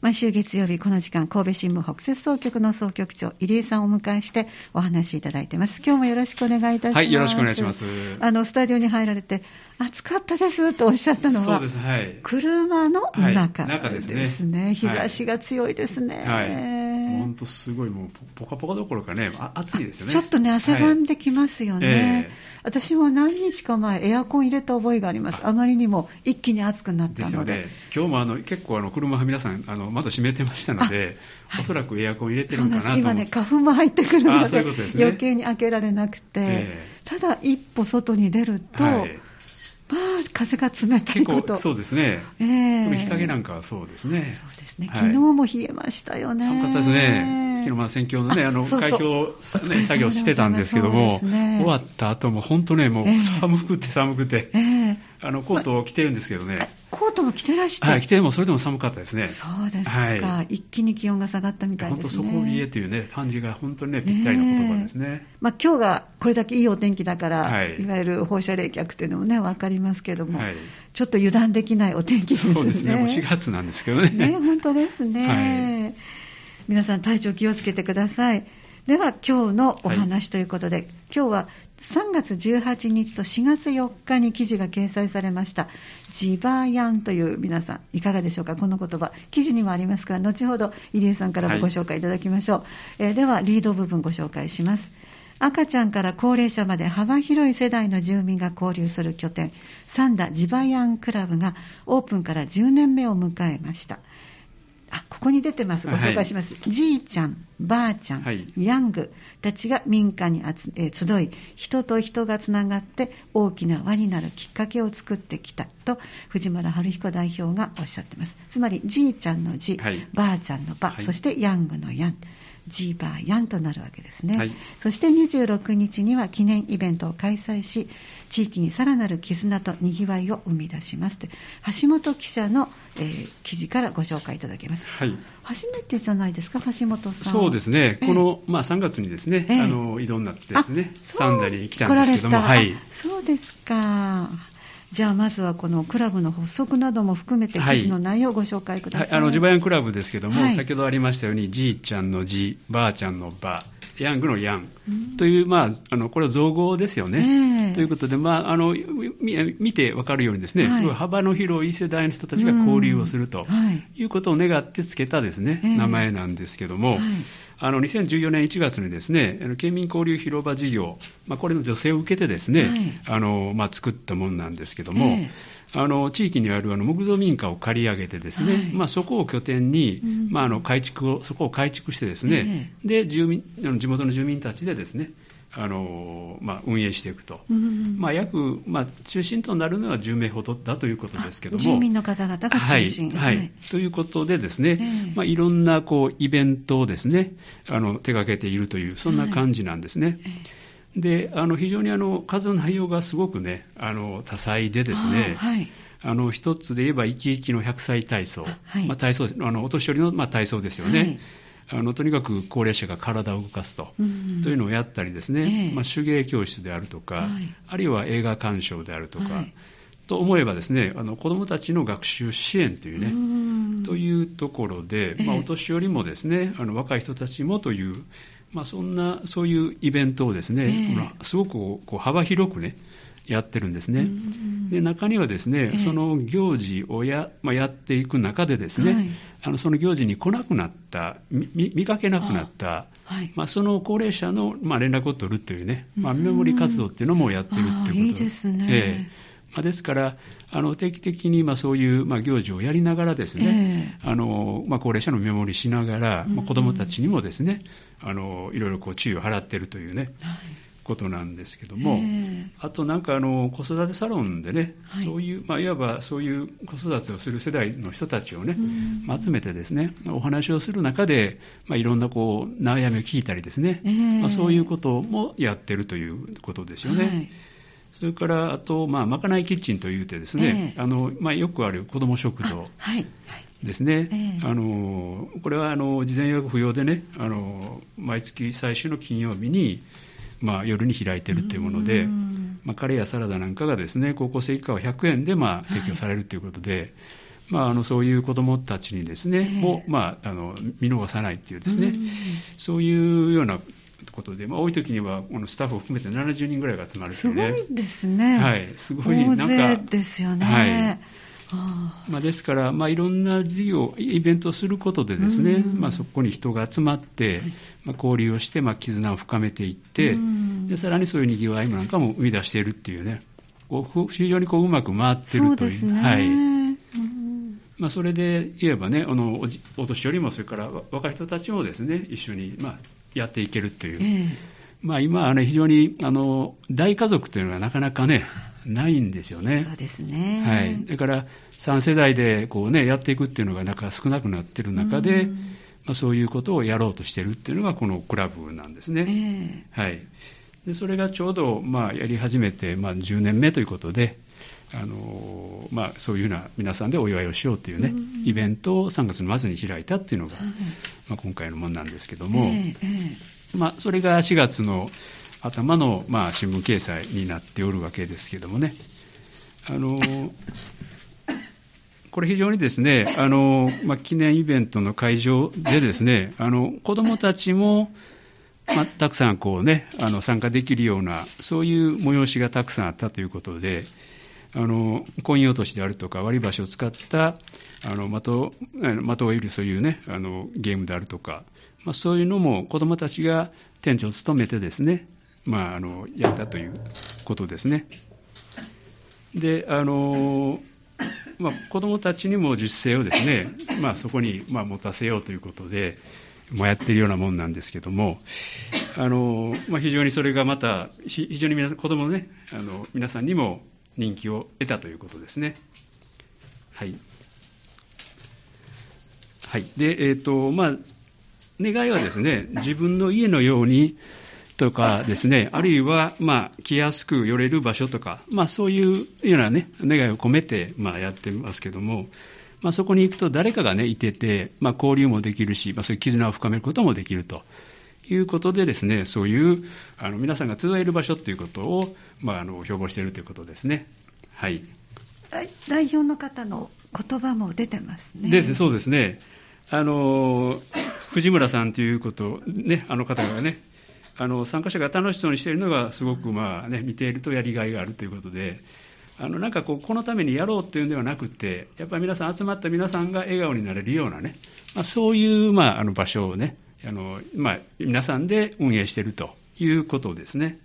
毎週月曜日この時間神戸新聞北摂総局の総局長入江さんをお迎えしてお話しいただいてます。今日もよろしくお願いいたします。はいよろしくお願いします。あのスタジオに入られて暑かったですとおっしゃったのはそうですはい。車の中はい中中ですね。ですね日差しが強いですね、はい本当すごいもうポカポカどころかねあ暑いですよね。ちょっとね、汗ばんできますよね、ええ。私も何日か前、エアコン入れた覚えがあります、あ。まりにも一気に暑くなったので、でね、今日もあの結構あの車は皆さんあの窓閉めてましたので、はい。おそらくエアコン入れてるのかなと今ね、花粉も入ってくるのあで、ね。余計に開けられなくて、えただ一歩外に出ると、はい。まあ、風が冷たい結こと。構そうですね、ええ。特に日陰なんかはそうですね。そうですね、はい。昨日も冷えましたよね。寒かったですね。昨日まあ選挙のね、あの、開票ね、作業してたんですけども、ね。終わった後も本当ね、もうええ寒くて寒くて、ええあの、コートを着てるんですけどね、コートも着てらして、はい、着てもそれでも寒かったですね。そうですか、はい一気に気温が下がったみたい本当ですね。底冷えというね、感じが本当にね、ぴったりな言葉ですね。まあ、今日がこれだけいいお天気だから、はいい、わゆる放射冷却というのもね、分かりますけども、はいちょっと油断できないお天気ですね。そうですね、もう4月なんですけどね。ね、本当ですね、皆さん体調気をつけてください。では今日のお話ということで、今日は3月18日と4月4日に記事が掲載されましたジバヤンという皆さんいかがでしょうか？この言葉。記事にもありますから後ほど入江さんからもご紹介いただきましょう、えーではリード部分ご紹介します。赤ちゃんから高齢者まで幅広い世代の住民が交流する拠点サンダジバヤンクラブがオープンから10年目を迎えました。あここに出てます。ご紹介します、じいちゃんばあちゃん、はい。ヤングたちが民家に集えー集い人と人がつながって大きな輪になるきっかけを作ってきたと藤村春彦代表がおっしゃってます。つまりじいちゃんのじ、はい。ばあちゃんのば、はい。そしてヤングのヤン。ジーバーヤンとなるわけですね、はい。そして26日には記念イベントを開催し地域にさらなる絆とにぎわいを生み出します。という橋本記者の、えー記事からご紹介いただけます。はい。初めてじゃないですか橋本さん。そうですね、ええ。この、まあ、3月にですね、ええ。あの移動になってですね、あそう。サンダに来たんですけども、はい、あそうですかじゃあまずはこのクラブの発足なども含めてはい記事の内容をご紹介ください、はい、あのジバヤンクラブですけども、はい。先ほどありましたように、じいちゃんのじ、ばあちゃんのば、ヤングのヤンうんという、まあ、あのこれは造語ですよね。ええ。ということで、まあ、あのみ見てわかるようにですね、はい。すごい幅の広い世代の人たちが交流をするとうん。はい。いうことを願ってつけたですね、ええ。名前なんですけども、はいあの2014年1月にですね、あの県民交流広場事業、まあ、これの助成を受けてですね、はい。あのまあ、作ったものなんですけども、えあの地域にあるあの木造民家を借り上げてですね、はい。まあ、そこを拠点に、うん。まあ、あの改築をそこを改築してですね、で住民あの地元の住民たちでですねあの、まあ、運営していくと。うんまあ、約、まあ、中心となるのは10名ほどだということですけども。住民の方々が中心、はい。はい。ということでですね、ええ。まあ、いろんなこうイベントをですねあの手掛けているというそんな感じなんですね。であの非常にあの数の内容がすごくねあの多彩でですね、あはい。あの一つで言えば、生き生きの100歳体操、はい。まあ、体操あのお年寄りの、まあ、体操ですよね、あのとにかく高齢者が体を動かすと,、うんというのをやったりですね、ええ。まあ、手芸教室であるとか、はい。あるいは映画鑑賞であるとか、はい。と思えばですねあの子どもたちの学習支援というね、うん。というところで、まあ、ええお年寄りもですねあの若い人たちもという、まあ、そんなそういうイベントをですね、ええ。まあすごくこう幅広くねやってるんですね。うん。で中にはですね、ええ。その行事をや,、まあ、やっていく中でですね、はい。あのその行事に来なくなった、み見見かけなくなった、はい。まあ、その高齢者の、まあ、連絡を取るというね、まあ、うん見守り活動っていうのもやってるっていうこと。ああいいですね。ええ。まあ、ですから、あの定期的にまあそういうまあ行事をやりながらですね、えあのまあ、高齢者の見守りしながら、うん。まあ、子どもたちにもですね、あのいろいろこう注意を払っているというね、はいことなんですけども、ええ。あとなんかあの子育てサロンでね、はい。そういう、まあ、いわばそういう子育てをする世代の人たちをね、集めてですね、お話をする中で、まあ、いろんなこう悩みを聞いたりですね、ええ。まあ、そういうこともやってるということですよね。はい。それから、あと、まあ、まかないキッチンというてですね、ええ。あのまあ、よくある子ども食堂あはい。はいですね、えのこれはあの事前予約不要でねあの、毎月最終の金曜日に、まあ、夜に開いてるというもので、うんまあ、カレーやサラダなんかがですね高校生以下は100円でまあはい提供されるということで、まあ、あのそういう子どもたちにですね、ええを、まあ、あの見逃さないっていうですね、うんそういうようなことで、まあ、多い時にはこのスタッフを含めて70人ぐらいが集まるってすごいうね。いですね。はい、すごいなんかですよね。はいあまあ、ですから、まあ、いろんな事業、イベントをすることでですね、うん。まあ、そこに人が集まって、まあ、交流をして、まあ、絆を深めていって、うん。でさらにそういうにぎわいなんかも生み出しているっていうね、こう非常にこううまく回ってるという。ですね。はい。うん。まあ、それで言えばね、あのお年寄りもそれからわ若い人たちもですね一緒に、まあ、やっていけるっていう、え。まあ、今はね、非常にあの大家族というのがなかなかね、ないんですよえね。そう。ですね。はい、だから3世代でこう、ね、やっていくっていうのがなんか少なくなってる中で、うん。まあ、そういうことをやろうとしてるっていうのがこのクラブなんですね。えはい、でそれがちょうど、まあ、やり始めて、まあ、10年目ということで、あのまあ、そういうような皆さんでお祝いをしようというね、うん。イベントを3月の末に開いたっていうのが、はい。まあ、今回のものなんですけども、えええまあ、それが4月の頭の、まあ、新聞掲載になっておるわけですけどもね。あのこれ非常にですね、あのまあ、記念イベントの会場でですね、あの子どもたちも、まあ、たくさんこう、ね、あの参加できるような、そういう催しがたくさんあったということで、あのコイン落としであるとか割り箸を使ったあの的をあの的を得るそういう、ね、あのゲームであるとか、まあ、そういうのも子どもたちが店長を務めてですね、まあ、あのやったということですね。であのまあ、子どもたちにも自主性をですね、まあ、そこに、まあ、持たせようということで、もうやっているようなもんなんですけども、あのまあ、非常にそれがまた、ひ非常に皆子どもの,、ね、あの皆さんにも人気を得たということですね。はい。はい。で、えっ、と、まあ、願いはですね、自分の家のようにとかですね、あるいは、まあ、来やすく寄れる場所とか、まあ、そういうようなね、願いを込めて、まあ、やってますけども、まあ、そこに行くと誰かがね、いてて、まあ、交流もできるし、まあ、そういう絆を深めることもできると。いうことでですね、そういうあの皆さんが集える場所ということを、まあ、あの標榜しているということですね。はい。代代表の方の言葉も出てますね。ですそうですね。あの藤村さんということね、あの方がね、あの参加者が楽しそうにしているのがすごくまあね見ているとやりがいがあるということで。あのなんかこうこのためにやろうというんではなくて、やっぱり皆さん集まった皆さんが笑顔になれるようなね、まあ、そういう、まあ、あの場所をね、あのまあ、皆さんで運営しているということですね。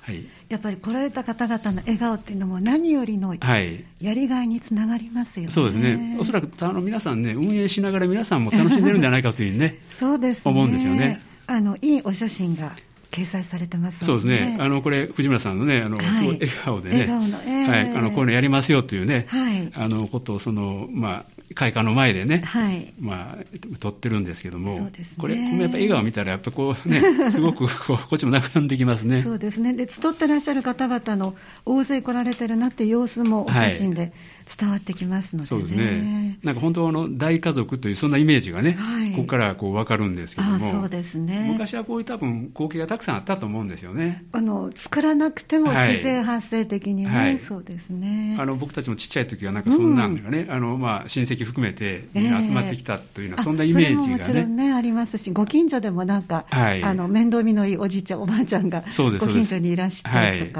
はい。やっぱり来られた方々の笑顔っていうのも何よりのはい。やりがいにつながりますよね。そうですね。おそらくあの皆さんね、運営しながら皆さんも楽しんでるんじゃないかというね、そうですね。思うんですよね。あの、いいお写真が掲載されてますそうのでですね。あの、これ、藤村さんのね、あの、はいすごい笑顔でね、はい、あの、こういうのやりますよというね、はいあの、ことを、その、まあ、会館の前でね、はい。まあ、撮ってるんですけども、そうですねこれ、やっぱ笑顔見たら、やっぱこうね、すごくこう、こっちも仲良んできますね。そうですね。で、集ってらっしゃる方々の大勢来られてるなっていう様子もお写真で伝わってきますのでね。そうですね。なんか本当あの大家族というそんなイメージがね、はいここからこう分かるんですけども、あそうですね。昔はこういう多分光景がたくさんあったと思うんですよね。あの作らなくてもはい自然発生的にね、はいそうですね。あの僕たちもちっちゃい時はなんかそんなんがね、あのまあ親戚含めてみんな集まってきたというような、あそんなイメージそれもちろんね。ねありますし、ご近所でもなんか、はいあの面倒見のいいおじいちゃん、おばあちゃんがご近所にいらしてとか、はいい、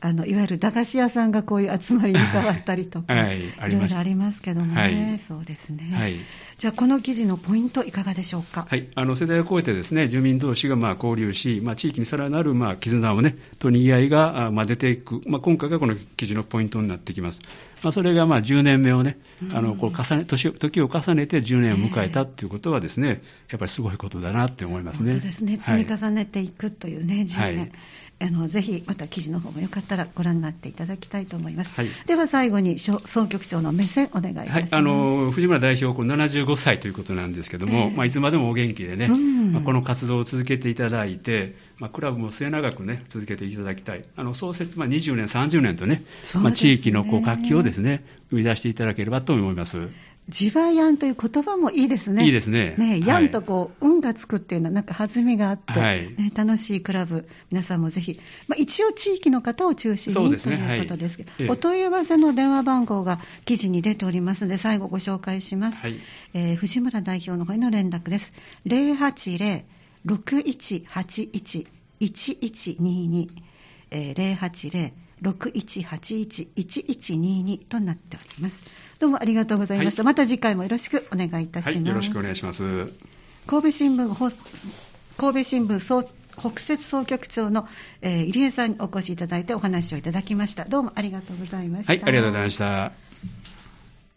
あのいわゆる駄菓子屋さんがこういう集まりに変わったりとか、はいありましたいろいろありますけどもね、はい。そうですね。はい。じゃあこの記事のポイントいかがでしょうか？はい、あの世代を超えてですね住民同士がまあ交流し、まあ、地域にさらなるまあ絆をねとにぎ合いがあまあ出ていく、まあ、今回がこの記事のポイントになってきます、まあ、それがまあ10年目をねあのこう重ね年を時を重ねて10年を迎えたということはですねやっぱりすごいことだなって思いますね。本当ですね。積み重ねていくというね、10年。はいあのぜひまた記事の方もよかったらご覧になっていただきたいと思います。はいでは最後に総総局長の目線お願いします。はい、あの藤村代表、こう75歳ということなんですけども、ええまあ、いつまでもお元気でね、うんまあ、この活動を続けていただいて、まあ、クラブも末永くね、続けていただきたい、あの創設、まあ、20年、30年とね、ねまあ、地域のこう活気をですね、生み出していただければと思います。ジバヤンという言葉もいいですね。いいですね。ねヤンとこう、運がつくっていうのはなんか弾みがあって、はい。ね、楽しいクラブ、皆さんもぜひ、まあ、一応地域の方を中心に、ね。ということですけど、はいええ。お問い合わせの電話番号が記事に出ておりますので、最後ご紹介します。はい。えー藤村代表の方への連絡です。080-6181-1122、えー080-6181-1122となっております。どうもありがとうございました。はいまた次回もよろしくお願いいたします。はい、よろしくお願いします。神戸新聞放神戸新聞総北摂総局長の、えー入江さんにお越しいただいてお話をいただきました。どうもありがとうございました。はい、ありがとうございました。